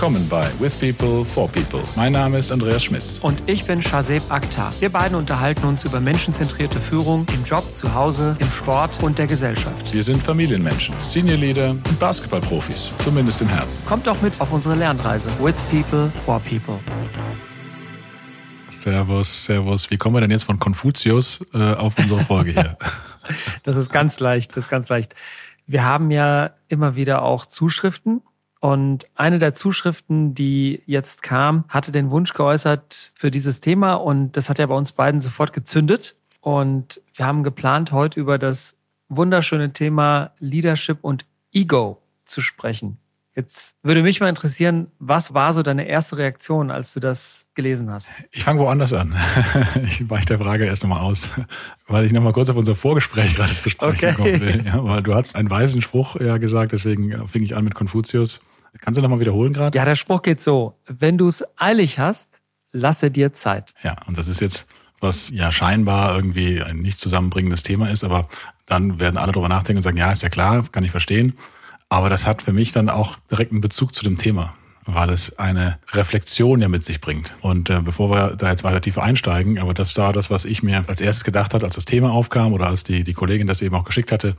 willkommen bei With People for People. Mein Name ist Andreas Schmitz. Und ich bin Shazeb Akhtar. Wir beiden unterhalten uns über menschenzentrierte Führung im Job, zu Hause, im Sport und der Gesellschaft. Wir sind Familienmenschen, Senior Leader und Basketballprofis, zumindest im Herzen. Kommt doch mit auf unsere Lernreise. With People for People. Servus, Servus. Wie kommen wir denn jetzt von Konfuzius äh, auf unsere Folge hier? das ist ganz leicht, das ist ganz leicht. Wir haben ja immer wieder auch Zuschriften und eine der Zuschriften, die jetzt kam, hatte den Wunsch geäußert für dieses Thema und das hat ja bei uns beiden sofort gezündet. Und wir haben geplant, heute über das wunderschöne Thema Leadership und Ego zu sprechen. Jetzt würde mich mal interessieren, was war so deine erste Reaktion, als du das gelesen hast? Ich fange woanders an. Ich weiche der Frage erst nochmal aus, weil ich nochmal kurz auf unser Vorgespräch gerade zu sprechen okay. kommen will. Ja, weil du hast einen weisen Spruch ja gesagt, deswegen fing ich an mit Konfuzius. Kannst du nochmal wiederholen gerade? Ja, der Spruch geht so, wenn du es eilig hast, lasse dir Zeit. Ja, und das ist jetzt, was ja scheinbar irgendwie ein nicht zusammenbringendes Thema ist, aber dann werden alle darüber nachdenken und sagen, ja, ist ja klar, kann ich verstehen. Aber das hat für mich dann auch direkt einen Bezug zu dem Thema, weil es eine Reflexion ja mit sich bringt. Und äh, bevor wir da jetzt weiter tiefer einsteigen, aber das war das, was ich mir als erstes gedacht hatte, als das Thema aufkam oder als die, die Kollegin das eben auch geschickt hatte.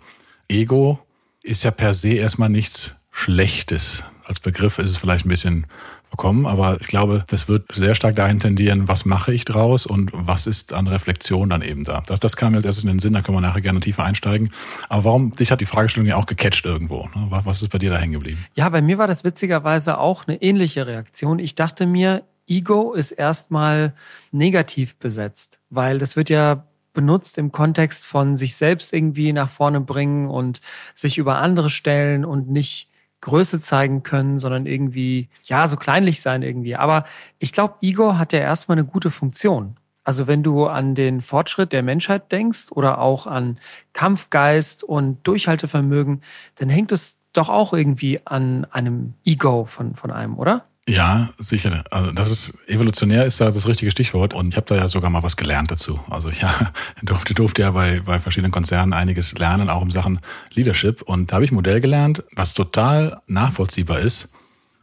Ego ist ja per se erstmal nichts Schlechtes. Als Begriff ist es vielleicht ein bisschen bekommen, aber ich glaube, das wird sehr stark dahin tendieren, was mache ich draus und was ist an Reflexion dann eben da. Das, das kam jetzt erst in den Sinn, da können wir nachher gerne tiefer einsteigen. Aber warum, dich hat die Fragestellung ja auch gecatcht irgendwo. Ne? Was ist bei dir da hängen geblieben? Ja, bei mir war das witzigerweise auch eine ähnliche Reaktion. Ich dachte mir, Ego ist erstmal negativ besetzt, weil das wird ja benutzt im Kontext von sich selbst irgendwie nach vorne bringen und sich über andere stellen und nicht Größe zeigen können, sondern irgendwie, ja, so kleinlich sein irgendwie. Aber ich glaube, Ego hat ja erstmal eine gute Funktion. Also wenn du an den Fortschritt der Menschheit denkst oder auch an Kampfgeist und Durchhaltevermögen, dann hängt es doch auch irgendwie an einem Ego von, von einem, oder? Ja, sicher. Also das ist evolutionär ist da das richtige Stichwort und ich habe da ja sogar mal was gelernt dazu. Also ich ja, durfte, durfte ja bei, bei verschiedenen Konzernen einiges lernen, auch in Sachen Leadership. Und da habe ich ein Modell gelernt, was total nachvollziehbar ist.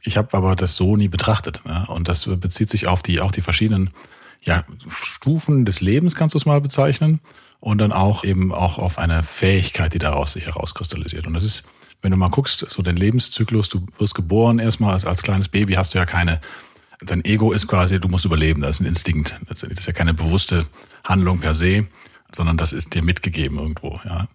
Ich habe aber das so nie betrachtet. Ja? Und das bezieht sich auf die auch die verschiedenen ja, Stufen des Lebens, kannst du es mal bezeichnen. Und dann auch eben auch auf eine Fähigkeit, die daraus sich herauskristallisiert. Und das ist wenn du mal guckst, so den Lebenszyklus, du wirst geboren erstmal als, als kleines Baby, hast du ja keine, dein Ego ist quasi, du musst überleben, das ist ein Instinkt. Das ist ja keine bewusste Handlung per se, sondern das ist dir mitgegeben irgendwo, ja.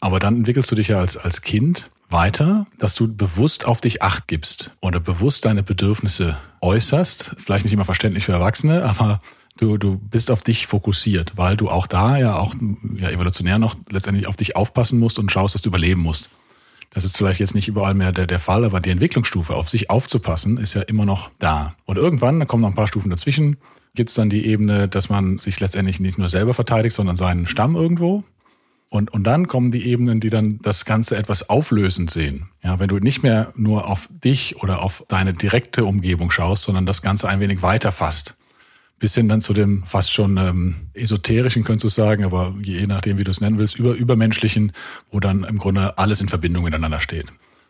Aber dann entwickelst du dich ja als, als Kind weiter, dass du bewusst auf dich acht gibst oder bewusst deine Bedürfnisse äußerst. Vielleicht nicht immer verständlich für Erwachsene, aber du, du bist auf dich fokussiert, weil du auch da ja auch ja, evolutionär noch letztendlich auf dich aufpassen musst und schaust, dass du überleben musst. Das ist vielleicht jetzt nicht überall mehr der, der Fall, aber die Entwicklungsstufe, auf sich aufzupassen, ist ja immer noch da. Und irgendwann, da kommen noch ein paar Stufen dazwischen, gibt es dann die Ebene, dass man sich letztendlich nicht nur selber verteidigt, sondern seinen Stamm irgendwo. Und, und dann kommen die Ebenen, die dann das Ganze etwas auflösend sehen. Ja, wenn du nicht mehr nur auf dich oder auf deine direkte Umgebung schaust, sondern das Ganze ein wenig weiter fasst bis hin dann zu dem fast schon ähm, esoterischen, könntest du sagen, aber je nachdem, wie du es nennen willst, über übermenschlichen, wo dann im Grunde alles in Verbindung miteinander steht.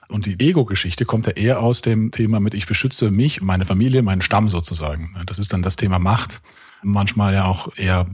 Und die Ego-Geschichte kommt ja eher aus dem Thema mit, ich beschütze mich, meine Familie, meinen Stamm sozusagen. Das ist dann das Thema Macht. Manchmal ja auch eher,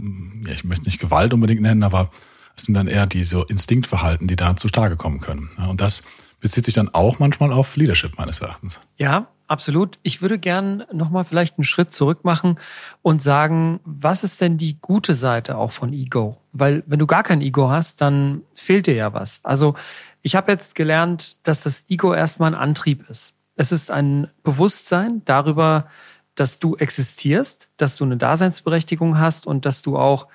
ich möchte nicht Gewalt unbedingt nennen, aber es sind dann eher diese Instinktverhalten, die da zutage kommen können. Und das bezieht sich dann auch manchmal auf Leadership meines Erachtens. Ja, Absolut. Ich würde gern nochmal vielleicht einen Schritt zurück machen und sagen, was ist denn die gute Seite auch von Ego? Weil wenn du gar kein Ego hast, dann fehlt dir ja was. Also ich habe jetzt gelernt, dass das Ego erstmal ein Antrieb ist. Es ist ein Bewusstsein darüber, dass du existierst, dass du eine Daseinsberechtigung hast und dass du auch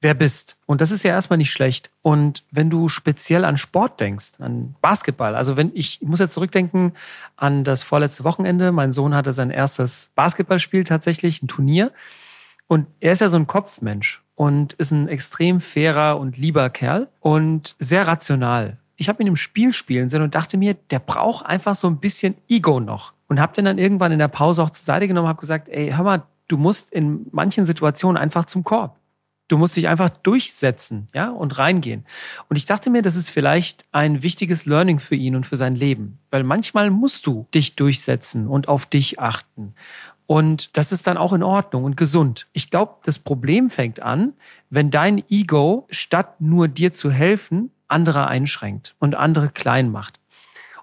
wer bist. Und das ist ja erstmal nicht schlecht. Und wenn du speziell an Sport denkst, an Basketball, also wenn ich, ich muss jetzt zurückdenken an das vorletzte Wochenende. Mein Sohn hatte sein erstes Basketballspiel tatsächlich, ein Turnier. Und er ist ja so ein Kopfmensch und ist ein extrem fairer und lieber Kerl und sehr rational. Ich habe ihn im Spiel spielen sehen und dachte mir, der braucht einfach so ein bisschen Ego noch. Und habe den dann irgendwann in der Pause auch zur Seite genommen, habe gesagt, ey, hör mal, du musst in manchen Situationen einfach zum Korb Du musst dich einfach durchsetzen, ja, und reingehen. Und ich dachte mir, das ist vielleicht ein wichtiges Learning für ihn und für sein Leben. Weil manchmal musst du dich durchsetzen und auf dich achten. Und das ist dann auch in Ordnung und gesund. Ich glaube, das Problem fängt an, wenn dein Ego statt nur dir zu helfen, andere einschränkt und andere klein macht.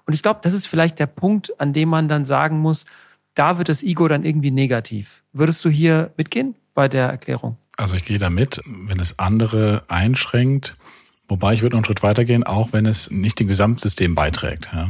Und ich glaube, das ist vielleicht der Punkt, an dem man dann sagen muss, da wird das Ego dann irgendwie negativ. Würdest du hier mitgehen bei der Erklärung? Also ich gehe da mit, wenn es andere einschränkt, wobei ich würde noch einen Schritt weitergehen, auch wenn es nicht dem Gesamtsystem beiträgt. Ja.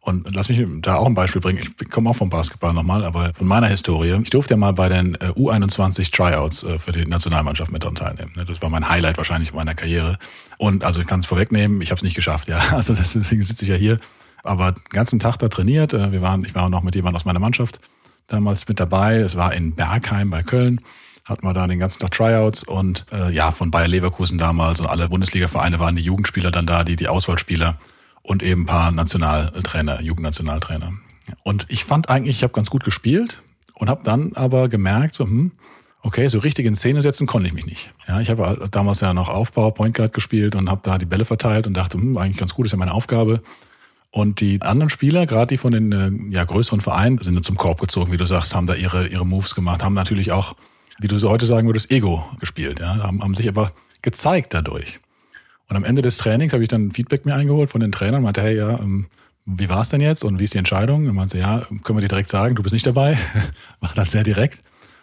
Und lass mich da auch ein Beispiel bringen. Ich komme auch vom Basketball nochmal, aber von meiner Historie. Ich durfte ja mal bei den äh, U21 Tryouts äh, für die Nationalmannschaft mit dran teilnehmen. Ne, das war mein Highlight wahrscheinlich meiner Karriere. Und also ich kann es vorwegnehmen, ich habe es nicht geschafft. Ja, also deswegen sitze ich ja hier. Aber den ganzen Tag da trainiert. Äh, wir waren, ich war noch mit jemandem aus meiner Mannschaft damals mit dabei. Es war in Bergheim bei Köln hatten wir da den ganzen Tag Tryouts und äh, ja, von Bayer Leverkusen damals und alle Bundesliga-Vereine waren die Jugendspieler dann da, die, die Auswahlspieler und eben ein paar Nationaltrainer, Jugendnationaltrainer. Und ich fand eigentlich, ich habe ganz gut gespielt und habe dann aber gemerkt, so, hm, okay, so richtig in Szene setzen konnte ich mich nicht. Ja, ich habe damals ja noch Aufbau, Point Guard gespielt und habe da die Bälle verteilt und dachte, hm, eigentlich ganz gut, ist ja meine Aufgabe. Und die anderen Spieler, gerade die von den äh, ja, größeren Vereinen, sind zum Korb gezogen, wie du sagst, haben da ihre, ihre Moves gemacht, haben natürlich auch, wie du so heute sagen würdest, Ego gespielt, ja, haben, haben sich aber gezeigt dadurch. Und am Ende des Trainings habe ich dann Feedback mir eingeholt von den Trainern und meinte, hey, ja, ähm, wie war es denn jetzt und wie ist die Entscheidung? Und meinte, ja, können wir dir direkt sagen, du bist nicht dabei. War das sehr direkt.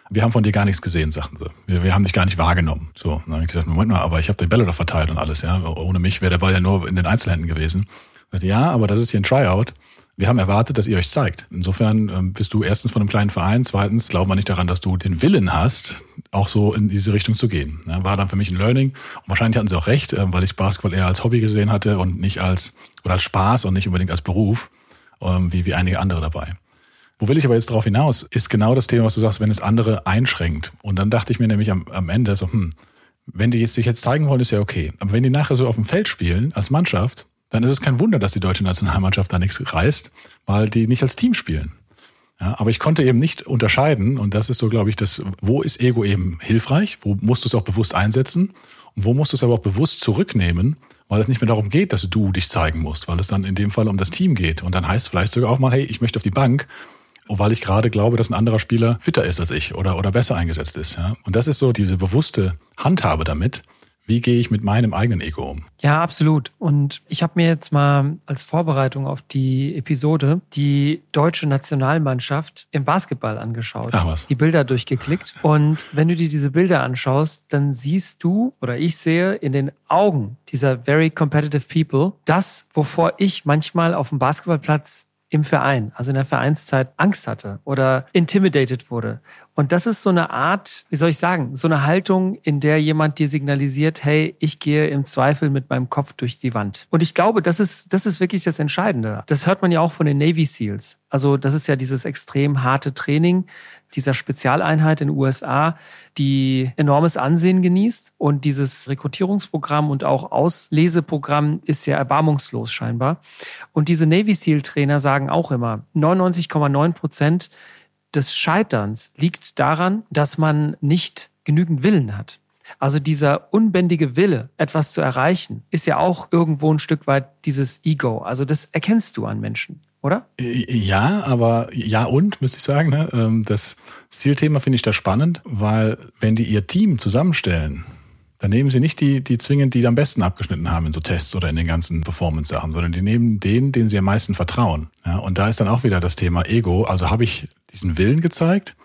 Wir haben von dir gar nichts gesehen, sagten sie. Wir, wir haben dich gar nicht wahrgenommen. So, dann habe ich gesagt, Moment mal, aber ich habe die Bälle doch verteilt und alles, ja. Ohne mich wäre der Ball ja nur in den Einzelhänden gewesen. Sagte, ja, aber das ist hier ein Tryout. Wir haben erwartet, dass ihr euch zeigt. Insofern ähm, bist du erstens von einem kleinen Verein, zweitens glauben wir nicht daran, dass du den Willen hast, auch so in diese Richtung zu gehen. War dann für mich ein Learning. Und wahrscheinlich hatten sie auch recht, äh, weil ich Basketball eher als Hobby gesehen hatte und nicht als, oder als Spaß und nicht unbedingt als Beruf, ähm, wie, wie einige andere dabei. Wo will ich aber jetzt drauf hinaus, ist genau das Thema, was du sagst, wenn es andere einschränkt. Und dann dachte ich mir nämlich am, am Ende so, hm, wenn die jetzt sich jetzt zeigen wollen, ist ja okay. Aber wenn die nachher so auf dem Feld spielen, als Mannschaft, dann ist es kein Wunder, dass die deutsche Nationalmannschaft da nichts reißt, weil die nicht als Team spielen. Ja, aber ich konnte eben nicht unterscheiden, und das ist so, glaube ich, das, wo ist Ego eben hilfreich, wo musst du es auch bewusst einsetzen und wo musst du es aber auch bewusst zurücknehmen, weil es nicht mehr darum geht, dass du dich zeigen musst, weil es dann in dem Fall um das Team geht. Und dann heißt es vielleicht sogar auch mal, hey, ich möchte auf die Bank, weil ich gerade glaube, dass ein anderer Spieler fitter ist als ich oder, oder besser eingesetzt ist. Ja? Und das ist so diese bewusste Handhabe damit. Wie gehe ich mit meinem eigenen Ego um? Ja, absolut. Und ich habe mir jetzt mal als Vorbereitung auf die Episode die deutsche Nationalmannschaft im Basketball angeschaut. Ach was. Die Bilder durchgeklickt. Und wenn du dir diese Bilder anschaust, dann siehst du oder ich sehe in den Augen dieser very competitive people das, wovor ich manchmal auf dem Basketballplatz im Verein, also in der Vereinszeit Angst hatte oder intimidated wurde und das ist so eine Art, wie soll ich sagen, so eine Haltung, in der jemand dir signalisiert, hey, ich gehe im Zweifel mit meinem Kopf durch die Wand. Und ich glaube, das ist, das ist wirklich das Entscheidende. Das hört man ja auch von den Navy SEALs. Also das ist ja dieses extrem harte Training dieser Spezialeinheit in den USA, die enormes Ansehen genießt. Und dieses Rekrutierungsprogramm und auch Ausleseprogramm ist ja erbarmungslos scheinbar. Und diese Navy SEAL Trainer sagen auch immer, 99,9 Prozent des Scheiterns liegt daran, dass man nicht genügend Willen hat. Also dieser unbändige Wille, etwas zu erreichen, ist ja auch irgendwo ein Stück weit dieses Ego. Also das erkennst du an Menschen, oder? Ja, aber ja und, müsste ich sagen. Ne? Ähm, das Zielthema finde ich da spannend, weil wenn die ihr Team zusammenstellen, dann nehmen sie nicht die, die zwingend, die am besten abgeschnitten haben in so Tests oder in den ganzen Performance-Sachen, sondern die nehmen den, den sie am meisten vertrauen. Ja, und da ist dann auch wieder das Thema Ego. Also habe ich diesen Willen gezeigt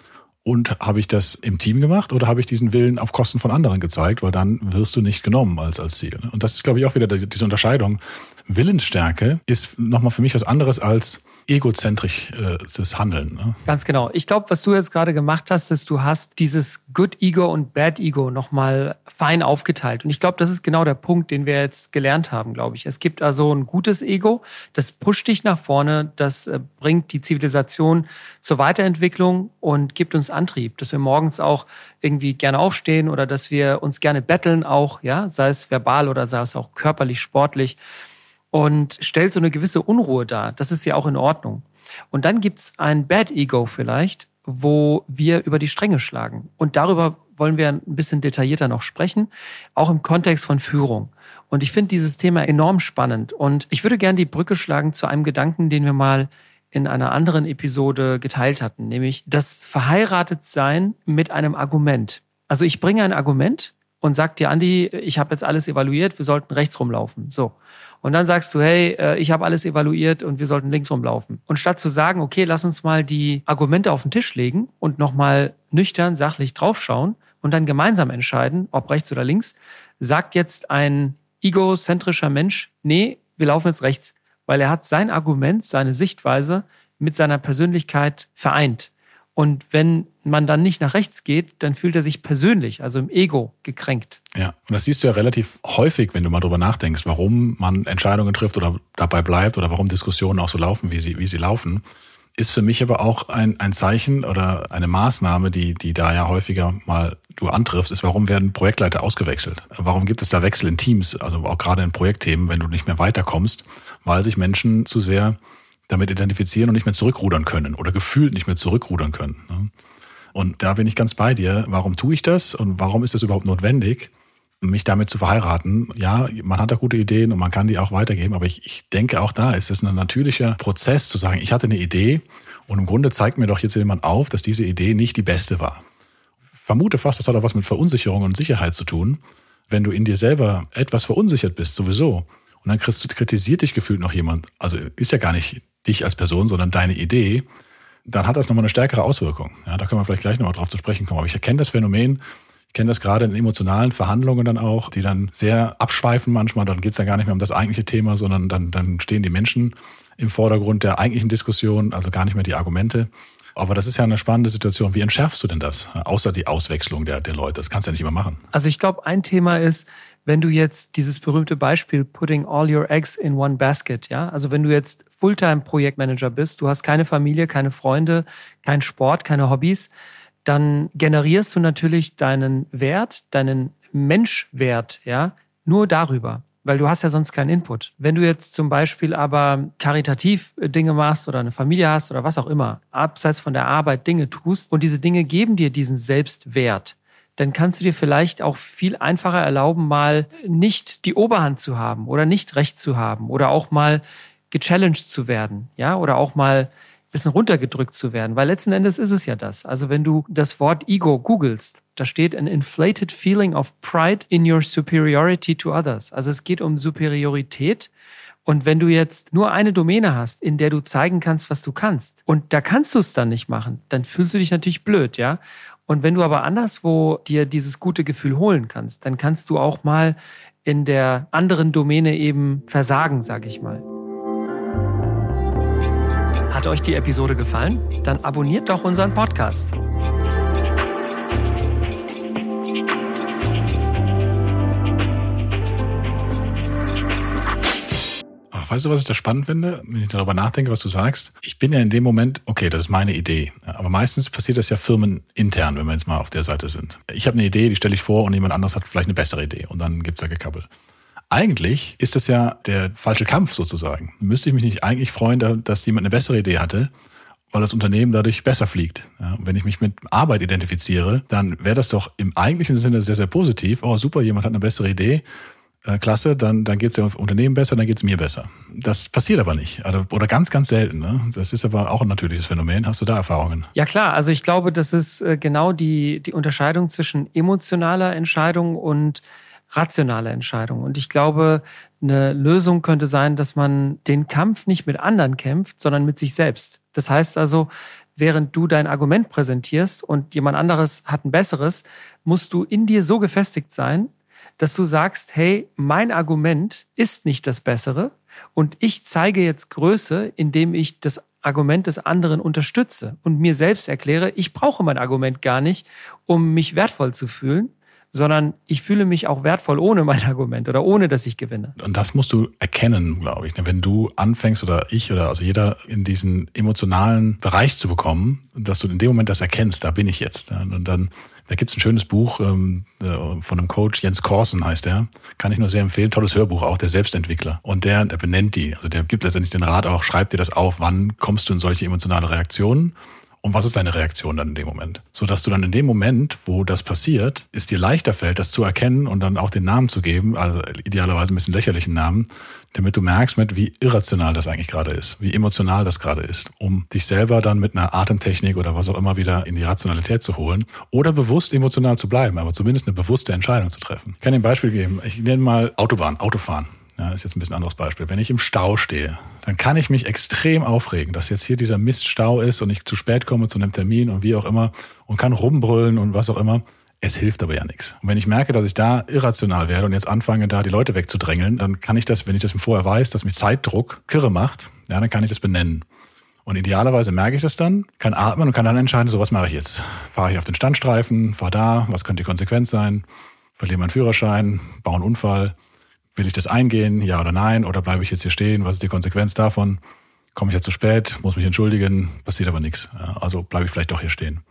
und habe ich das im Team gemacht oder habe ich diesen Willen auf Kosten von anderen gezeigt, weil dann wirst du nicht genommen als, als Ziel. Und das ist, glaube ich, auch wieder diese Unterscheidung. Willensstärke ist nochmal für mich was anderes als egozentrisch äh, das Handeln. Ne? Ganz genau. Ich glaube, was du jetzt gerade gemacht hast, ist, du hast dieses Good Ego und Bad Ego nochmal fein aufgeteilt. Und ich glaube, das ist genau der Punkt, den wir jetzt gelernt haben, glaube ich. Es gibt also ein gutes Ego, das pusht dich nach vorne, das äh, bringt die Zivilisation zur Weiterentwicklung und gibt uns Antrieb, dass wir morgens auch irgendwie gerne aufstehen oder dass wir uns gerne betteln auch, ja, sei es verbal oder sei es auch körperlich, sportlich und stellt so eine gewisse Unruhe dar. Das ist ja auch in Ordnung. Und dann gibt's ein Bad Ego vielleicht, wo wir über die Stränge schlagen. Und darüber wollen wir ein bisschen detaillierter noch sprechen, auch im Kontext von Führung. Und ich finde dieses Thema enorm spannend. Und ich würde gerne die Brücke schlagen zu einem Gedanken, den wir mal in einer anderen Episode geteilt hatten, nämlich das Verheiratetsein mit einem Argument. Also ich bringe ein Argument und sag dir, Andi, ich habe jetzt alles evaluiert, wir sollten rechts rumlaufen. So. Und dann sagst du, hey, äh, ich habe alles evaluiert und wir sollten links rumlaufen. Und statt zu sagen, okay, lass uns mal die Argumente auf den Tisch legen und nochmal nüchtern, sachlich draufschauen und dann gemeinsam entscheiden, ob rechts oder links, sagt jetzt ein egozentrischer Mensch, nee, wir laufen jetzt rechts, weil er hat sein Argument, seine Sichtweise mit seiner Persönlichkeit vereint. Und wenn man dann nicht nach rechts geht, dann fühlt er sich persönlich, also im Ego, gekränkt. Ja, und das siehst du ja relativ häufig, wenn du mal drüber nachdenkst, warum man Entscheidungen trifft oder dabei bleibt oder warum Diskussionen auch so laufen, wie sie, wie sie laufen. Ist für mich aber auch ein, ein Zeichen oder eine Maßnahme, die, die da ja häufiger mal du antriffst, ist, warum werden Projektleiter ausgewechselt? Warum gibt es da Wechsel in Teams, also auch gerade in Projektthemen, wenn du nicht mehr weiterkommst, weil sich Menschen zu sehr damit identifizieren und nicht mehr zurückrudern können oder gefühlt nicht mehr zurückrudern können. Ne? Und da bin ich ganz bei dir. Warum tue ich das und warum ist das überhaupt notwendig, mich damit zu verheiraten? Ja, man hat da gute Ideen und man kann die auch weitergeben, aber ich, ich denke auch da ist es ein natürlicher Prozess zu sagen, ich hatte eine Idee und im Grunde zeigt mir doch jetzt jemand auf, dass diese Idee nicht die beste war. vermute fast, das hat auch was mit Verunsicherung und Sicherheit zu tun. Wenn du in dir selber etwas verunsichert bist, sowieso, und dann kritisiert dich gefühlt noch jemand, also ist ja gar nicht dich als Person, sondern deine Idee, dann hat das nochmal eine stärkere Auswirkung. Ja, da können wir vielleicht gleich nochmal drauf zu sprechen kommen. Aber ich erkenne das Phänomen, ich kenne das gerade in emotionalen Verhandlungen dann auch, die dann sehr abschweifen manchmal. Dann geht es dann gar nicht mehr um das eigentliche Thema, sondern dann, dann stehen die Menschen im Vordergrund der eigentlichen Diskussion, also gar nicht mehr die Argumente. Aber das ist ja eine spannende Situation. Wie entschärfst du denn das? Außer die Auswechslung der, der Leute. Das kannst du ja nicht immer machen. Also ich glaube, ein Thema ist, wenn du jetzt dieses berühmte Beispiel putting all your eggs in one basket, ja, also wenn du jetzt Fulltime Projektmanager bist, du hast keine Familie, keine Freunde, kein Sport, keine Hobbys, dann generierst du natürlich deinen Wert, deinen Menschwert, ja, nur darüber weil du hast ja sonst keinen Input. Wenn du jetzt zum Beispiel aber karitativ Dinge machst oder eine Familie hast oder was auch immer, abseits von der Arbeit Dinge tust und diese Dinge geben dir diesen Selbstwert, dann kannst du dir vielleicht auch viel einfacher erlauben, mal nicht die Oberhand zu haben oder nicht recht zu haben oder auch mal gechallenged zu werden, ja, oder auch mal bisschen runtergedrückt zu werden, weil letzten Endes ist es ja das. Also wenn du das Wort Ego googelst, da steht an inflated feeling of pride in your superiority to others. Also es geht um Superiorität. Und wenn du jetzt nur eine Domäne hast, in der du zeigen kannst, was du kannst, und da kannst du es dann nicht machen, dann fühlst du dich natürlich blöd, ja. Und wenn du aber anderswo dir dieses gute Gefühl holen kannst, dann kannst du auch mal in der anderen Domäne eben versagen, sag ich mal. Hat euch die Episode gefallen? Dann abonniert doch unseren Podcast. Weißt du, was ich da spannend finde, wenn ich darüber nachdenke, was du sagst? Ich bin ja in dem Moment, okay, das ist meine Idee. Aber meistens passiert das ja firmenintern, wenn wir jetzt mal auf der Seite sind. Ich habe eine Idee, die stelle ich vor und jemand anderes hat vielleicht eine bessere Idee und dann gibt's da gekabbelt. Eigentlich ist das ja der falsche Kampf sozusagen. Müsste ich mich nicht eigentlich freuen, dass jemand eine bessere Idee hatte, weil das Unternehmen dadurch besser fliegt. Ja, wenn ich mich mit Arbeit identifiziere, dann wäre das doch im eigentlichen Sinne sehr, sehr positiv. Oh, super, jemand hat eine bessere Idee äh, klasse, dann, dann geht es dem Unternehmen besser, dann geht es mir besser. Das passiert aber nicht. Also, oder ganz, ganz selten. Ne? Das ist aber auch ein natürliches Phänomen. Hast du da Erfahrungen? Ja klar, also ich glaube, das ist äh, genau die, die Unterscheidung zwischen emotionaler Entscheidung und rationaler Entscheidung. Und ich glaube, eine Lösung könnte sein, dass man den Kampf nicht mit anderen kämpft, sondern mit sich selbst. Das heißt also, während du dein Argument präsentierst und jemand anderes hat ein besseres, musst du in dir so gefestigt sein, dass du sagst, hey, mein Argument ist nicht das Bessere und ich zeige jetzt Größe, indem ich das Argument des anderen unterstütze und mir selbst erkläre, ich brauche mein Argument gar nicht, um mich wertvoll zu fühlen, sondern ich fühle mich auch wertvoll ohne mein Argument oder ohne, dass ich gewinne. Und das musst du erkennen, glaube ich. Wenn du anfängst oder ich oder also jeder in diesen emotionalen Bereich zu bekommen, dass du in dem Moment das erkennst, da bin ich jetzt. Und dann da gibt's ein schönes Buch ähm, äh, von einem Coach, Jens Korsen heißt der. Kann ich nur sehr empfehlen. Tolles Hörbuch, auch der Selbstentwickler. Und der, der benennt die. Also der gibt letztendlich den Rat auch, schreib dir das auf, wann kommst du in solche emotionale Reaktionen Und was ist deine Reaktion dann in dem Moment? So dass du dann in dem Moment, wo das passiert, es dir leichter fällt, das zu erkennen und dann auch den Namen zu geben, also idealerweise ein bisschen lächerlichen Namen, damit du merkst, mit wie irrational das eigentlich gerade ist, wie emotional das gerade ist, um dich selber dann mit einer Atemtechnik oder was auch immer wieder in die Rationalität zu holen oder bewusst emotional zu bleiben, aber zumindest eine bewusste Entscheidung zu treffen. Ich kann dir ein Beispiel geben. Ich nenne mal Autobahn, Autofahren. Ja, ist jetzt ein bisschen anderes Beispiel. Wenn ich im Stau stehe, dann kann ich mich extrem aufregen, dass jetzt hier dieser Miststau ist und ich zu spät komme zu einem Termin und wie auch immer und kann rumbrüllen und was auch immer. Es hilft aber ja nichts. Und wenn ich merke, dass ich da irrational werde und jetzt anfange, da die Leute wegzudrängeln, dann kann ich das, wenn ich das vorher weiß, dass mich Zeitdruck kirre macht, ja, dann kann ich das benennen. Und idealerweise merke ich das dann, kann atmen und kann dann entscheiden, so was mache ich jetzt? Fahre ich auf den Standstreifen, fahre da, was könnte die Konsequenz sein? Verliere meinen Führerschein, baue einen Unfall, Will ich das eingehen, ja oder nein? Oder bleibe ich jetzt hier stehen? Was ist die Konsequenz davon? Komme ich jetzt zu spät? Muss mich entschuldigen? Passiert aber nichts. Also bleibe ich vielleicht doch hier stehen.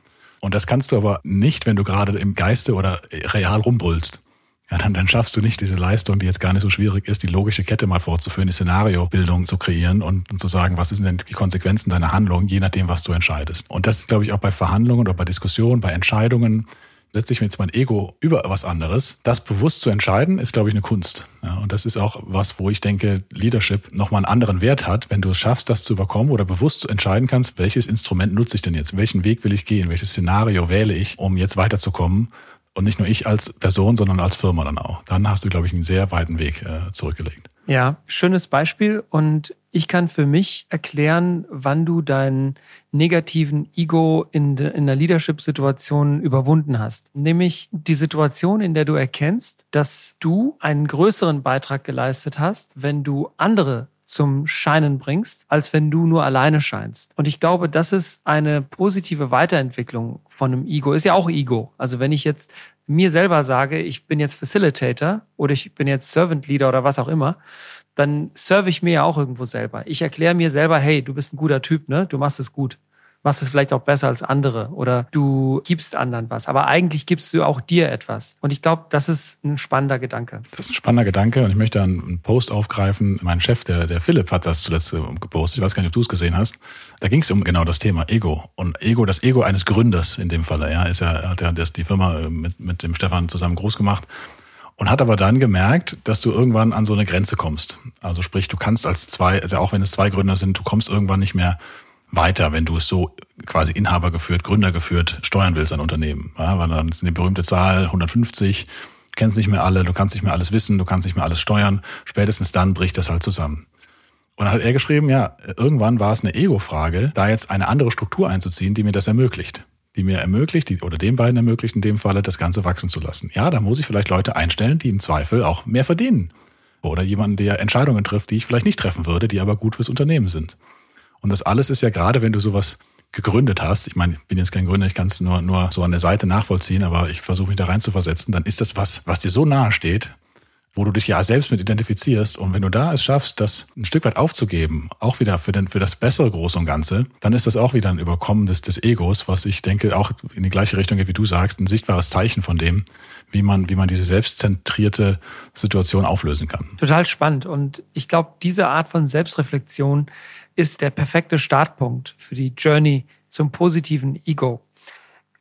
Und das kannst du aber nicht, wenn du gerade im Geiste oder real rumbrüllst. Ja, dann, dann schaffst du nicht diese Leistung, die jetzt gar nicht so schwierig ist, die logische Kette mal vorzuführen, die Szenariobildung zu kreieren und, und zu sagen, was sind denn die Konsequenzen deiner Handlung, je nachdem, was du entscheidest. Und das ist, glaube ich, auch bei Verhandlungen oder bei Diskussionen, bei Entscheidungen setze ich mir jetzt mein Ego über was anderes. Das bewusst zu entscheiden, ist, glaube ich, eine Kunst. Ja, und das ist auch was, wo ich denke, Leadership nochmal einen anderen Wert hat, wenn du es schaffst, das zu überkommen oder bewusst entscheiden kannst, welches Instrument nutze ich denn jetzt? Welchen Weg will ich gehen? Welches Szenario wähle ich, um jetzt weiterzukommen? Und nicht nur ich als Person, sondern als Firma dann auch. Dann hast du, glaube ich, einen sehr weiten Weg äh, zurückgelegt. Ja, schönes Beispiel. Und ich kann für mich erklären, wann du deinen negativen Ego in, de, in einer Leadership-Situation überwunden hast. Nämlich die Situation, in der du erkennst, dass du einen größeren Beitrag geleistet hast, wenn du andere zum Scheinen bringst, als wenn du nur alleine scheinst. Und ich glaube, das ist eine positive Weiterentwicklung von einem Ego. Ist ja auch Ego. Also wenn ich jetzt mir selber sage, ich bin jetzt Facilitator oder ich bin jetzt Servant Leader oder was auch immer, dann serve ich mir ja auch irgendwo selber. Ich erkläre mir selber, hey, du bist ein guter Typ, ne? Du machst es gut machst es vielleicht auch besser als andere oder du gibst anderen was. Aber eigentlich gibst du auch dir etwas. Und ich glaube, das ist ein spannender Gedanke. Das ist ein spannender Gedanke und ich möchte einen Post aufgreifen. Mein Chef, der, der Philipp, hat das zuletzt äh, gepostet. Ich weiß gar nicht, ob du es gesehen hast. Da ging es um genau das Thema Ego. Und Ego, das Ego eines Gründers in dem Falle. Ja, ist ja, hat ja die Firma äh, mit, mit dem Stefan zusammen groß gemacht und hat aber dann gemerkt, dass du irgendwann an so eine Grenze kommst. Also sprich, du kannst als zwei, also auch wenn es zwei Gründer sind, du kommst irgendwann nicht mehr weiter, wenn du es so quasi Inhaber geführt, Gründer geführt steuern willst an Unternehmen. Ja, weil dann ist eine berühmte Zahl 150, du kennst nicht mehr alle, du kannst nicht mehr alles wissen, du kannst nicht mehr alles steuern. Spätestens dann bricht das halt zusammen. Und dann hat er geschrieben, ja, irgendwann war es eine Ego-Frage, da jetzt eine andere Struktur einzuziehen, die mir das ermöglicht. Die mir ermöglicht, die, oder den beiden ermöglicht in dem Falle, das Ganze wachsen zu lassen. Ja, da muss ich vielleicht Leute einstellen, die im Zweifel auch mehr verdienen. Oder jemanden, der Entscheidungen trifft, die ich vielleicht nicht treffen würde, die aber gut fürs Unternehmen sind. Und das alles ist ja gerade, wenn du sowas gegründet hast, ich meine, ich bin jetzt kein Gründer, ich kann es nur, nur so an der Seite nachvollziehen, aber ich versuche mich da rein zu versetzen, dann ist das was, was dir so nahe steht, wo du dich ja selbst mit identifizierst. Und wenn du da es schaffst, das ein Stück weit aufzugeben, auch wieder für, den, für das bessere Große und Ganze, dann ist das auch wieder ein Überkommen des, des Egos, was ich denke auch in die gleiche Richtung geht, wie du sagst, ein sichtbares Zeichen von dem, wie man, wie man diese selbstzentrierte Situation auflösen kann. Total spannend. Und ich glaube, diese Art von Selbstreflexion ist der perfekte Startpunkt für die Journey zum positiven Ego.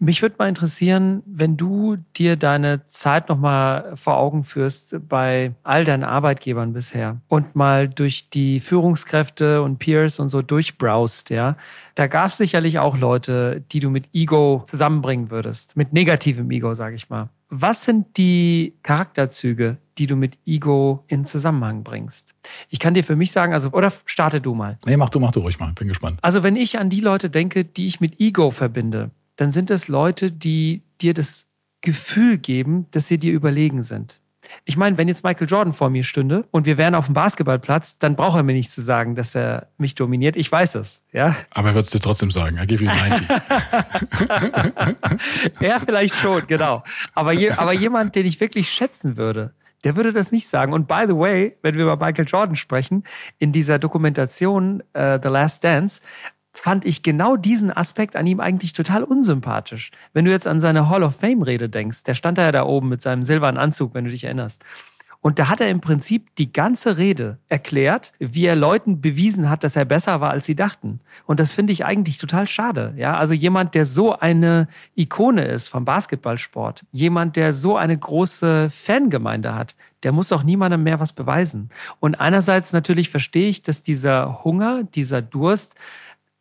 Mich würde mal interessieren, wenn du dir deine Zeit nochmal vor Augen führst bei all deinen Arbeitgebern bisher und mal durch die Führungskräfte und Peers und so durchbraust, ja. Da gab es sicherlich auch Leute, die du mit Ego zusammenbringen würdest, mit negativem Ego, sage ich mal. Was sind die Charakterzüge, die du mit Ego in Zusammenhang bringst? Ich kann dir für mich sagen, also, oder starte du mal. Nee, mach du, mach du ruhig mal. Bin gespannt. Also, wenn ich an die Leute denke, die ich mit Ego verbinde, dann sind es Leute, die dir das Gefühl geben, dass sie dir überlegen sind. Ich meine, wenn jetzt Michael Jordan vor mir stünde und wir wären auf dem Basketballplatz, dann braucht er mir nicht zu sagen, dass er mich dominiert. Ich weiß es, ja. Aber er wird es dir trotzdem sagen. Er gibt you 90. ja, vielleicht schon, genau. Aber, je, aber jemand, den ich wirklich schätzen würde, der würde das nicht sagen. Und by the way, wenn wir über Michael Jordan sprechen, in dieser Dokumentation uh, The Last Dance fand ich genau diesen Aspekt an ihm eigentlich total unsympathisch. Wenn du jetzt an seine Hall of Fame Rede denkst, der stand da ja da oben mit seinem silbernen Anzug, wenn du dich erinnerst. Und da hat er im Prinzip die ganze Rede erklärt, wie er Leuten bewiesen hat, dass er besser war, als sie dachten. Und das finde ich eigentlich total schade. Ja, also jemand, der so eine Ikone ist vom Basketballsport, jemand, der so eine große Fangemeinde hat, der muss auch niemandem mehr was beweisen. Und einerseits natürlich verstehe ich, dass dieser Hunger, dieser Durst,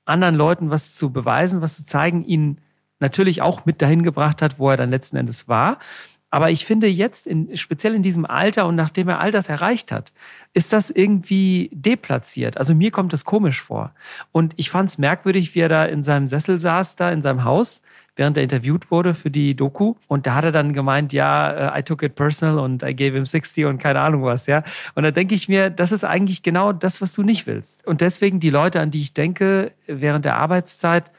anderen Leuten was zu beweisen, was zu zeigen, ihn natürlich auch mit dahin gebracht hat, wo er dann letzten Endes war. Aber ich finde jetzt, in, speziell in diesem Alter und nachdem er all das erreicht hat, ist das irgendwie deplatziert. Also mir kommt das komisch vor. Und ich fand es merkwürdig, wie er da in seinem Sessel saß, da in seinem Haus, während er interviewt wurde für die Doku. Und da hat er dann gemeint, ja, äh, I took it personal und I gave him 60 und keine Ahnung was, ja. Und da denke ich mir, das ist eigentlich genau das, was du nicht willst. Und deswegen die Leute, an die ich denke, während der Arbeitszeit,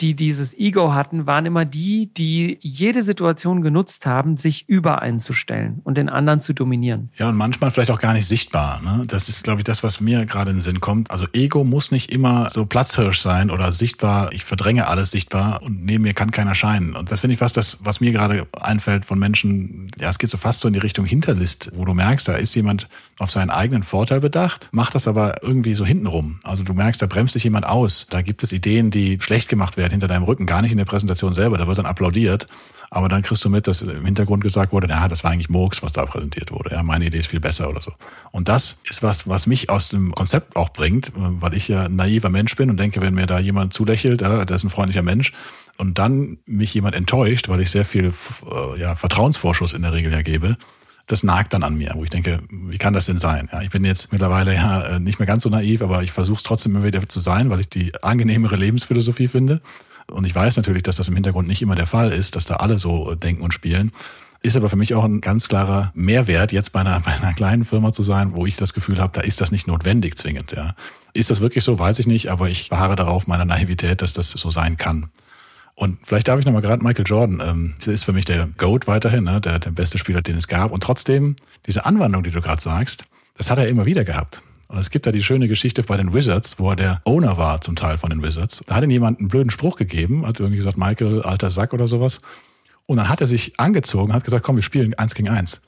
die dieses Ego hatten, waren immer die, die jede Situation genutzt haben, sich übereinzustellen und den anderen zu dominieren. Ja, und manchmal vielleicht auch gar nicht sichtbar. Ne? Das ist, glaube ich, das, was mir gerade in den Sinn kommt. Also Ego muss nicht immer so Platzhirsch sein oder sichtbar. Ich verdränge alles sichtbar und neben mir kann keiner scheinen. Und das finde ich fast das, was mir gerade einfällt von Menschen. Ja, es geht so fast so in die Richtung Hinterlist, wo du merkst, da ist jemand auf seinen eigenen Vorteil bedacht, macht das aber irgendwie so hintenrum. Also du merkst, da bremst sich jemand aus. Da gibt es Ideen, die schlecht gemacht werden hinter deinem Rücken, gar nicht in der Präsentation selber. Da wird dann applaudiert. Aber dann kriegst du mit, dass im Hintergrund gesagt wurde, ja, das war eigentlich Murks, was da präsentiert wurde. Ja, meine Idee ist viel besser oder so. Und das ist was, was mich aus dem Konzept auch bringt, weil ich ja ein naiver Mensch bin und denke, wenn mir da jemand zulächelt, ja, der ist ein freundlicher Mensch, und dann mich jemand enttäuscht, weil ich sehr viel äh, ja, Vertrauensvorschuss in der Regel ja gebe, das nagt dann an mir, wo ich denke, wie kann das denn sein? Ja, ich bin jetzt mittlerweile ja äh, nicht mehr ganz so naiv, aber ich versuche es trotzdem immer wieder zu sein, weil ich die angenehmere Lebensphilosophie finde. Und ich weiß natürlich, dass das im Hintergrund nicht immer der Fall ist, dass da alle so äh, denken und spielen. Ist aber für mich auch ein ganz klarer Mehrwert, jetzt bei einer, bei einer kleinen Firma zu sein, wo ich das Gefühl habe, da ist das nicht notwendig zwingend. Ja. Ist das wirklich so, weiß ich nicht, aber ich beharre darauf meiner Naivität, dass das so sein kann. Und vielleicht darf ich nochmal gerade Michael Jordan, ähm, ist für mich der GOAT weiterhin, ne, der, der beste Spieler, den es gab. Und trotzdem, diese Anwandlung, die du gerade sagst, das hat er immer wieder gehabt. Und es gibt da die schöne Geschichte bei den Wizards, wo er der Owner war zum Teil von den Wizards. Da hat ihm jemand einen blöden Spruch gegeben, hat irgendwie gesagt, Michael, alter Sack oder sowas. Und dann hat er sich angezogen, hat gesagt, komm, wir spielen eins gegen eins.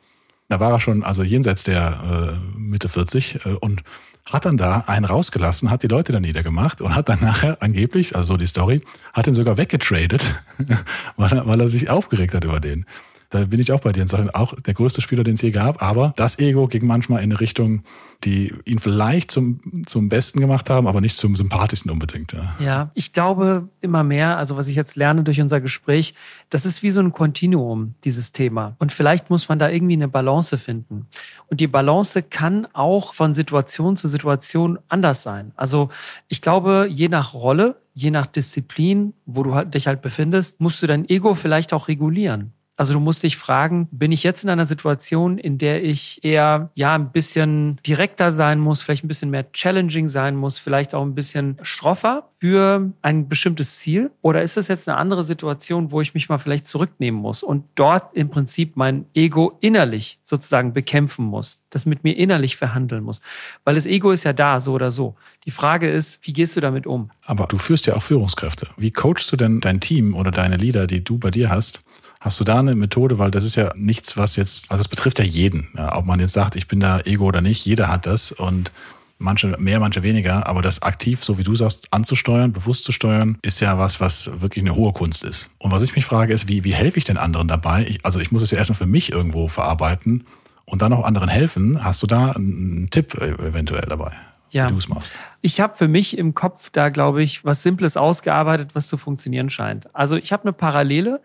Da war er schon also jenseits der äh, Mitte 40 äh, und hat dann da einen rausgelassen, hat die Leute dann niedergemacht und hat dann nachher angeblich, also so die Story, hat ihn sogar weggetradet, weil er, weil er sich aufgeregt hat über den. Da bin ich auch bei dir und sage, auch der größte Spieler, den es je gab, aber das Ego ging manchmal in eine Richtung, die ihn vielleicht zum, zum Besten gemacht haben, aber nicht zum sympathischsten unbedingt. Ja. ja, ich glaube immer mehr, also was ich jetzt lerne durch unser Gespräch, das ist wie so ein Kontinuum, dieses Thema. Und vielleicht muss man da irgendwie eine Balance finden. Und die Balance kann auch von Situation zu Situation anders sein. Also ich glaube, je nach Rolle, je nach Disziplin, wo du halt dich halt befindest, musst du dein Ego vielleicht auch regulieren. Also du musst dich fragen, bin ich jetzt in einer Situation, in der ich eher ja ein bisschen direkter sein muss, vielleicht ein bisschen mehr challenging sein muss, vielleicht auch ein bisschen stroffer für ein bestimmtes Ziel? Oder ist das jetzt eine andere Situation, wo ich mich mal vielleicht zurücknehmen muss und dort im Prinzip mein Ego innerlich sozusagen bekämpfen muss, das mit mir innerlich verhandeln muss? Weil das Ego ist ja da, so oder so. Die Frage ist, wie gehst du damit um? Aber du führst ja auch Führungskräfte. Wie coachst du denn dein Team oder deine Leader, die du bei dir hast? Hast du da eine Methode? Weil das ist ja nichts, was jetzt, also es betrifft ja jeden. Ja, ob man jetzt sagt, ich bin da Ego oder nicht, jeder hat das und manche mehr, manche weniger. Aber das aktiv, so wie du sagst, anzusteuern, bewusst zu steuern, ist ja was, was wirklich eine hohe Kunst ist. Und was ich mich frage, ist, wie, wie helfe ich den anderen dabei? Ich, also ich muss es ja erstmal für mich irgendwo verarbeiten und dann auch anderen helfen. Hast du da einen Tipp eventuell dabei? ja. wie du es machst. Ich habe für mich im Kopf da, glaube ich, was Simples ausgearbeitet, was zu funktionieren scheint. Also ich habe eine Parallele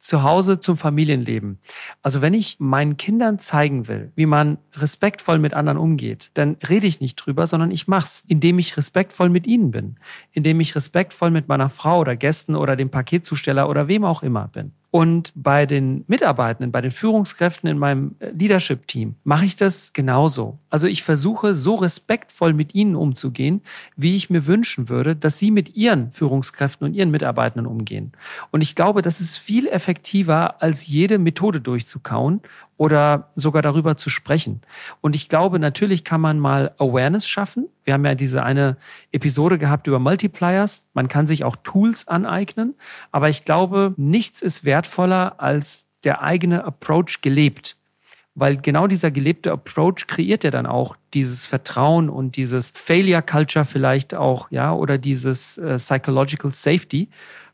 zu Hause zum Familienleben. Also wenn ich meinen Kindern zeigen will, wie man respektvoll mit anderen umgeht, dann rede ich nicht drüber, sondern ich mach's, indem ich respektvoll mit ihnen bin, indem ich respektvoll mit meiner Frau oder Gästen oder dem Paketzusteller oder wem auch immer bin. Und bei den Mitarbeitenden, bei den Führungskräften in meinem äh, Leadership-Team mache ich das genauso. Also ich versuche so respektvoll mit ihnen umzugehen, wie ich mir wünschen würde, dass sie mit ihren Führungskräften und ihren Mitarbeitenden umgehen. Und ich glaube, das ist viel effektiver, als jede Methode durchzukauen oder sogar darüber zu sprechen. Und ich glaube, natürlich kann man mal Awareness schaffen. Wir haben ja diese eine Episode gehabt über Multipliers. Man kann sich auch Tools aneignen. Aber ich glaube, nichts ist wertvoller als der eigene Approach gelebt. weil genau dieser gelebte Approach kreiert ja dann auch dieses Vertrauen und dieses Failure Culture vielleicht auch, ja, oder dieses äh, Psychological Safety,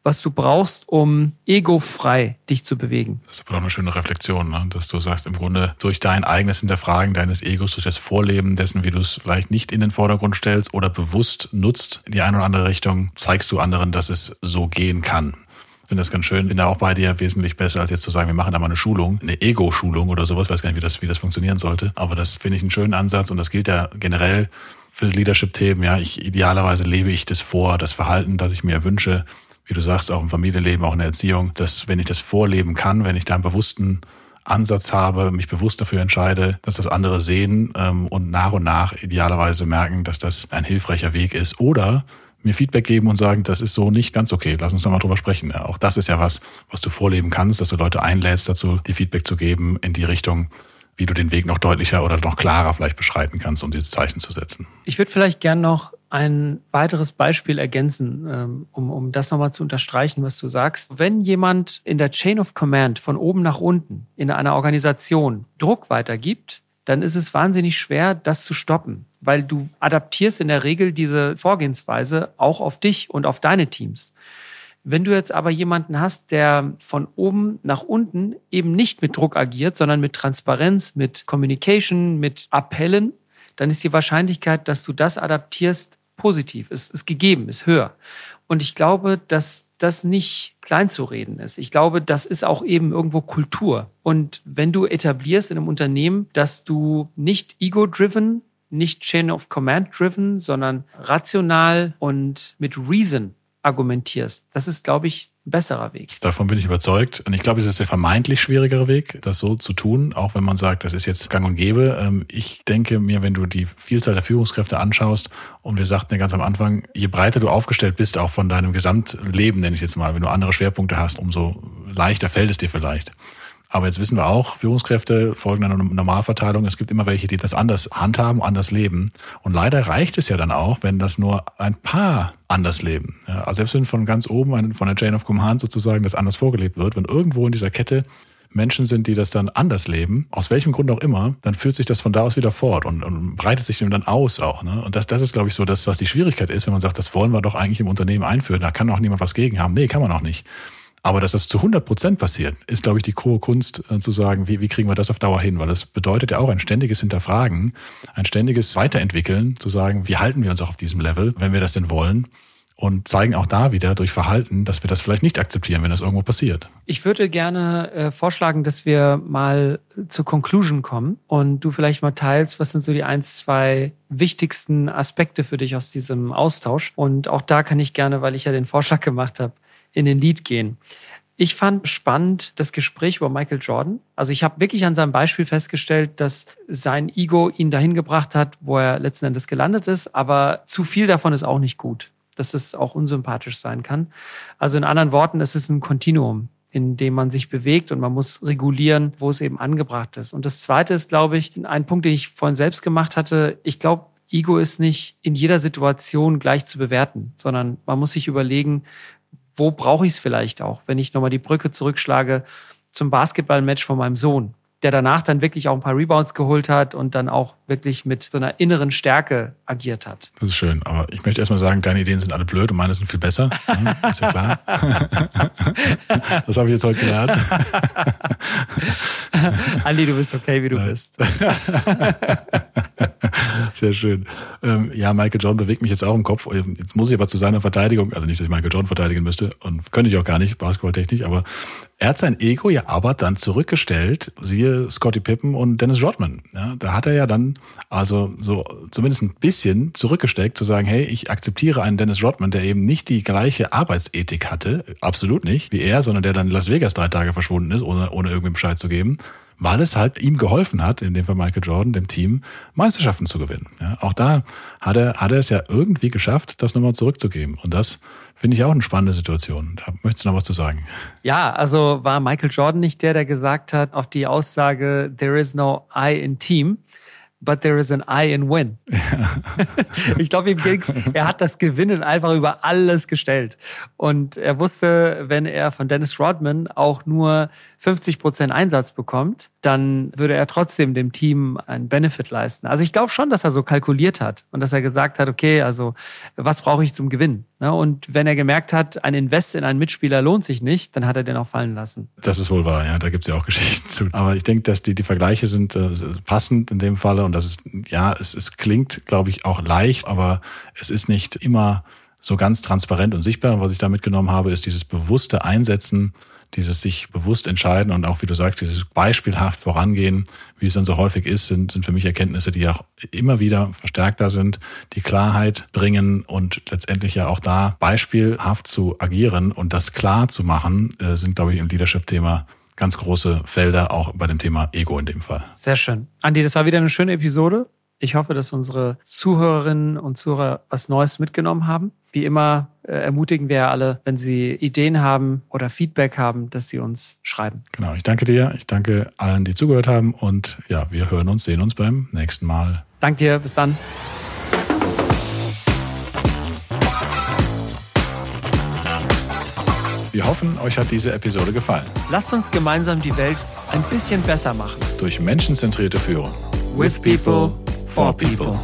was du brauchst, um egofrei dich zu bewegen. Das ist aber auch eine schöne Reflexion, ne? dass du sagst, im Grunde durch dein eigenes Hinterfragen deines Egos, durch das Vorleben dessen, wie du es vielleicht nicht in den Vordergrund stellst oder bewusst nutzt, die eine oder andere Richtung, zeigst du anderen, dass es so gehen kann. Ich finde das ganz schön. Bin da auch bei dir wesentlich besser, als jetzt zu sagen, wir machen da mal eine Schulung, eine Ego-Schulung oder sowas. Ich weiß gar nicht, wie das, wie das funktionieren sollte. Aber das finde ich einen schönen Ansatz und das gilt ja generell für Leadership-Themen. Ja, ich, idealerweise lebe ich das vor, das Verhalten, das ich mir wünsche, wie du sagst, auch im Familienleben, auch in der Erziehung, dass wenn ich das vorleben kann, wenn ich da einen bewussten Ansatz habe, mich bewusst dafür entscheide, dass das andere sehen ähm, und nach und nach idealerweise merken, dass das ein hilfreicher Weg ist. Oder mir Feedback geben und sagen, das ist so nicht ganz okay, lass uns doch mal drüber sprechen. Ja, auch das ist ja was, was du vorleben kannst, dass du Leute einlädst dazu, dir Feedback zu geben in die Richtung, wie du den Weg noch deutlicher oder noch klarer vielleicht beschreiten kannst, um dieses Zeichen zu setzen. Ich würde vielleicht gern noch ein weiteres Beispiel ergänzen, ähm, um, um das nochmal zu unterstreichen, was du sagst. Wenn jemand in der Chain of Command von oben nach unten in einer Organisation Druck weitergibt, dann ist es wahnsinnig schwer, das zu stoppen, weil du adaptierst in der Regel diese Vorgehensweise auch auf dich und auf deine Teams. Wenn du jetzt aber jemanden hast, der von oben nach unten eben nicht mit Druck agiert, sondern mit Transparenz, mit Communication, mit Appellen, dann ist die Wahrscheinlichkeit, dass du das adaptierst, positiv, ist, ist gegeben, ist höher. Und ich glaube, dass das nicht klein zu reden ist. Ich glaube, das ist auch eben irgendwo Kultur. Und wenn du etablierst in einem Unternehmen, dass du nicht ego-driven, nicht Chain of Command-driven, sondern rational und mit Reason argumentierst. Das ist, glaube ich, ein besserer Weg. Davon bin ich überzeugt. Und ich glaube, es ist der vermeintlich schwierigere Weg, das so zu tun, auch wenn man sagt, das ist jetzt gang und gäbe. Ähm, ich denke mir, wenn du die Vielzahl der Führungskräfte anschaust und wir sagten ja ganz am Anfang, je breiter du aufgestellt bist, auch von deinem Gesamtleben, nenne ich jetzt mal, wenn du andere Schwerpunkte hast, umso leichter fällt es dir vielleicht. Aber jetzt wissen wir auch, Führungskräfte folgen einer Normalverteilung. Es gibt immer welche, die das anders handhaben, anders leben. Und leider reicht es ja dann auch, wenn das nur ein paar anders leben. Ja, also selbst wenn von ganz oben, von der Chain of Command sozusagen, das anders vorgelebt wird, wenn irgendwo in dieser Kette Menschen sind, die das dann anders leben, aus welchem Grund auch immer, dann führt sich das von da aus wieder fort und, und breitet sich dann aus auch. Ne? Und das, das ist, glaube ich, so das, was die Schwierigkeit ist, wenn man sagt, das wollen wir doch eigentlich im Unternehmen einführen. Da kann auch niemand was gegen haben. Nee, kann man auch nicht. Aber dass das zu 100 Prozent passiert, ist, glaube ich, die hohe Kunst äh, zu sagen, wie, wie kriegen wir das auf Dauer hin? Weil das bedeutet ja auch ein ständiges Hinterfragen, ein ständiges Weiterentwickeln, zu sagen, wie halten wir uns auch auf diesem Level, wenn wir das denn wollen? Und zeigen auch da wieder durch Verhalten, dass wir das vielleicht nicht akzeptieren, wenn das irgendwo passiert. Ich würde gerne äh, vorschlagen, dass wir mal zur Conclusion kommen und du vielleicht mal teilst, was sind so die eins, zwei wichtigsten Aspekte für dich aus diesem Austausch. Und auch da kann ich gerne, weil ich ja den Vorschlag gemacht habe, in den Lied gehen. Ich fand spannend das Gespräch über Michael Jordan. Also ich habe wirklich an seinem Beispiel festgestellt, dass sein Ego ihn dahin gebracht hat, wo er letzten Endes gelandet ist. Aber zu viel davon ist auch nicht gut, dass es auch unsympathisch sein kann. Also in anderen Worten, es ist ein Kontinuum, in dem man sich bewegt und man muss regulieren, wo es eben angebracht ist. Und das Zweite ist, glaube ich, ein Punkt, den ich vorhin selbst gemacht hatte. Ich glaube, Ego ist nicht in jeder Situation gleich zu bewerten, sondern man muss sich überlegen, wo brauche ich es vielleicht auch, wenn ich nochmal die Brücke zurückschlage zum Basketballmatch von meinem Sohn, der danach dann wirklich auch ein paar Rebounds geholt hat und dann auch wirklich mit so einer inneren Stärke agiert hat. Das ist schön, aber ich möchte erstmal sagen, deine Ideen sind alle blöd und meine sind viel besser. Ja, ist ja klar. das habe ich jetzt heute gelernt. Andi, du bist okay, wie du Nein. bist. Sehr schön. Ähm, ja, Michael John bewegt mich jetzt auch im Kopf. Jetzt muss ich aber zu seiner Verteidigung, also nicht, dass ich Michael John verteidigen müsste und könnte ich auch gar nicht, basketballtechnisch, aber er hat sein Ego ja aber dann zurückgestellt, siehe Scotty Pippen und Dennis Rodman. Ja, da hat er ja dann also so zumindest ein bisschen zurückgesteckt, zu sagen, hey, ich akzeptiere einen Dennis Rodman, der eben nicht die gleiche Arbeitsethik hatte, absolut nicht, wie er, sondern der dann in Las Vegas drei Tage verschwunden ist, ohne, ohne irgendwie Bescheid zu geben weil es halt ihm geholfen hat, in dem Fall Michael Jordan, dem Team, Meisterschaften zu gewinnen. Ja, auch da hat er, hat er es ja irgendwie geschafft, das nochmal zurückzugeben. Und das finde ich auch eine spannende Situation. Da möchtest du noch was zu sagen? Ja, also war Michael Jordan nicht der, der gesagt hat, auf die Aussage, there is no I in Team, but there is an I in win. ich glaube, ihm ging's. Er hat das Gewinnen einfach über alles gestellt. Und er wusste, wenn er von Dennis Rodman auch nur 50 Prozent Einsatz bekommt, dann würde er trotzdem dem Team einen Benefit leisten. Also ich glaube schon, dass er so kalkuliert hat und dass er gesagt hat, okay, also was brauche ich zum Gewinn? Ne? Und wenn er gemerkt hat, ein Invest in einen Mitspieler lohnt sich nicht, dann hat er den auch fallen lassen. Das ist wohl wahr, ja, da gibt es ja auch Geschichten zu. Aber ich denke, dass die, die Vergleiche sind äh, passend in dem Falle und das ist, ja, es, es klingt, glaube ich, auch leicht, aber es ist nicht immer so ganz transparent und sichtbar. Was ich da mitgenommen habe, ist dieses bewusste Einsetzen dieses sich bewusst entscheiden und auch, wie du sagst, dieses beispielhaft vorangehen, wie es dann so häufig ist, sind, sind für mich Erkenntnisse, die auch immer wieder verstärkter sind, die Klarheit bringen und letztendlich ja auch da beispielhaft zu agieren und das klar zu machen, äh, sind, glaube ich, im Leadership-Thema ganz große Felder, auch bei dem Thema Ego in dem Fall. Sehr schön. Andi, das war wieder eine schöne Episode. Ich hoffe, dass unsere Zuhörerinnen und Zuhörer was Neues mitgenommen haben. Wie immer äh, ermutigen wir alle, wenn sie Ideen haben oder Feedback haben, dass sie uns schreiben. Genau, ich danke dir. Ich danke allen, die zugehört haben. Und ja, wir hören uns, sehen uns beim nächsten Mal. Danke dir. Bis dann. Wir hoffen, euch hat diese Episode gefallen. Lasst uns gemeinsam die Welt ein bisschen besser machen. Durch menschenzentrierte Führung. With people, for people.